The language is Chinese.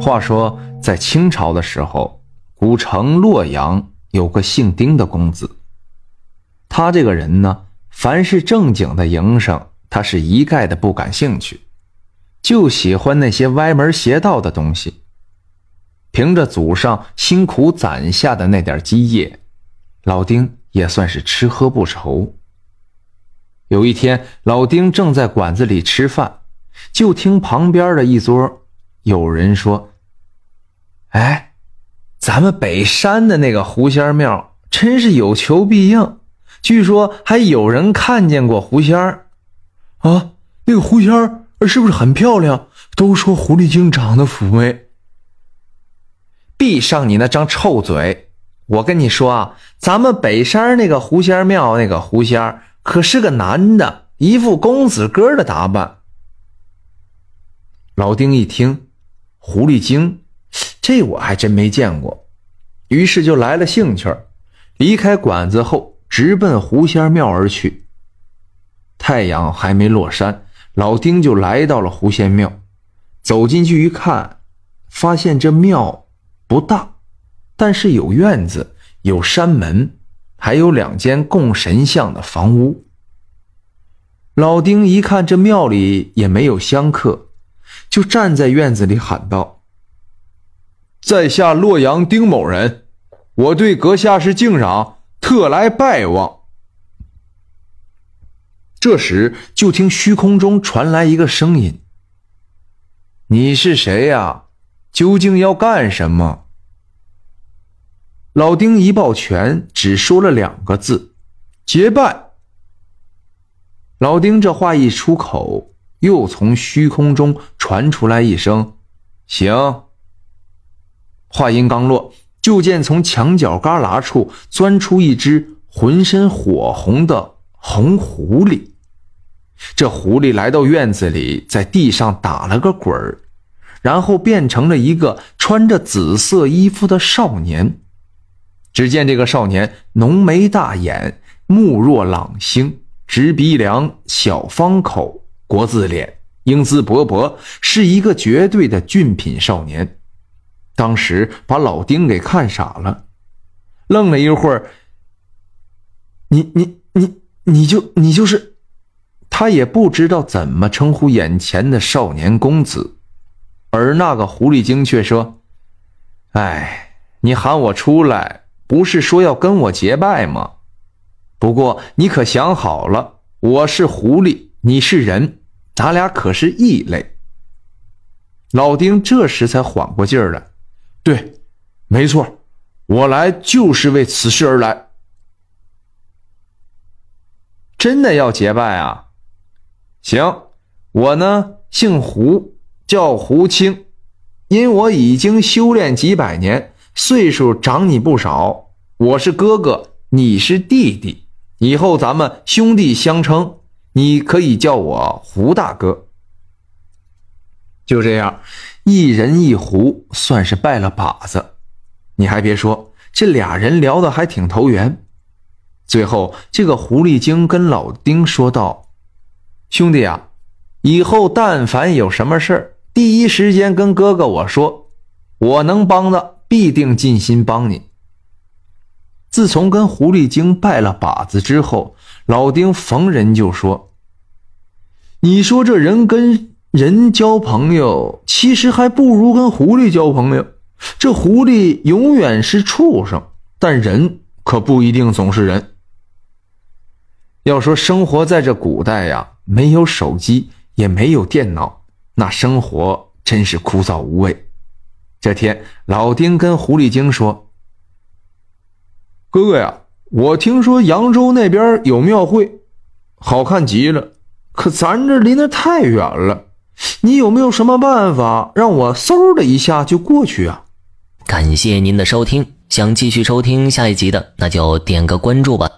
话说，在清朝的时候，古城洛阳有个姓丁的公子。他这个人呢，凡是正经的营生，他是一概的不感兴趣，就喜欢那些歪门邪道的东西。凭着祖上辛苦攒下的那点基业，老丁也算是吃喝不愁。有一天，老丁正在馆子里吃饭，就听旁边的一桌有人说：“哎，咱们北山的那个狐仙庙真是有求必应，据说还有人看见过狐仙儿啊！那个狐仙儿是不是很漂亮？都说狐狸精长得妩媚。”闭上你那张臭嘴！我跟你说啊，咱们北山那个狐仙庙那个狐仙儿。可是个男的，一副公子哥的打扮。老丁一听，狐狸精，这我还真没见过，于是就来了兴趣儿离开馆子后，直奔狐仙庙而去。太阳还没落山，老丁就来到了狐仙庙。走进去一看，发现这庙不大，但是有院子，有山门。还有两间供神像的房屋。老丁一看这庙里也没有香客，就站在院子里喊道：“在下洛阳丁某人，我对阁下是敬仰，特来拜望。”这时，就听虚空中传来一个声音：“你是谁呀？究竟要干什么？”老丁一抱拳，只说了两个字：“结拜。”老丁这话一出口，又从虚空中传出来一声：“行。”话音刚落，就见从墙角旮旯处钻出一只浑身火红的红狐狸。这狐狸来到院子里，在地上打了个滚儿，然后变成了一个穿着紫色衣服的少年。只见这个少年浓眉大眼，目若朗星，直鼻梁，小方口，国字脸，英姿勃勃，是一个绝对的俊品少年。当时把老丁给看傻了，愣了一会儿。你你你你就你就是，他也不知道怎么称呼眼前的少年公子，而那个狐狸精却说：“哎，你喊我出来。”不是说要跟我结拜吗？不过你可想好了，我是狐狸，你是人，咱俩可是异类。老丁这时才缓过劲儿来，对，没错，我来就是为此事而来。真的要结拜啊？行，我呢姓胡，叫胡青，因我已经修炼几百年。岁数长你不少，我是哥哥，你是弟弟，以后咱们兄弟相称，你可以叫我胡大哥。就这样，一人一狐算是拜了把子。你还别说，这俩人聊得还挺投缘。最后，这个狐狸精跟老丁说道：“兄弟啊，以后但凡有什么事儿，第一时间跟哥哥我说，我能帮的。”必定尽心帮你。自从跟狐狸精拜了把子之后，老丁逢人就说：“你说这人跟人交朋友，其实还不如跟狐狸交朋友。这狐狸永远是畜生，但人可不一定总是人。要说生活在这古代呀，没有手机，也没有电脑，那生活真是枯燥无味。”这天，老丁跟狐狸精说：“哥哥呀，我听说扬州那边有庙会，好看极了。可咱这离那太远了，你有没有什么办法让我嗖的一下就过去啊？”感谢您的收听，想继续收听下一集的，那就点个关注吧。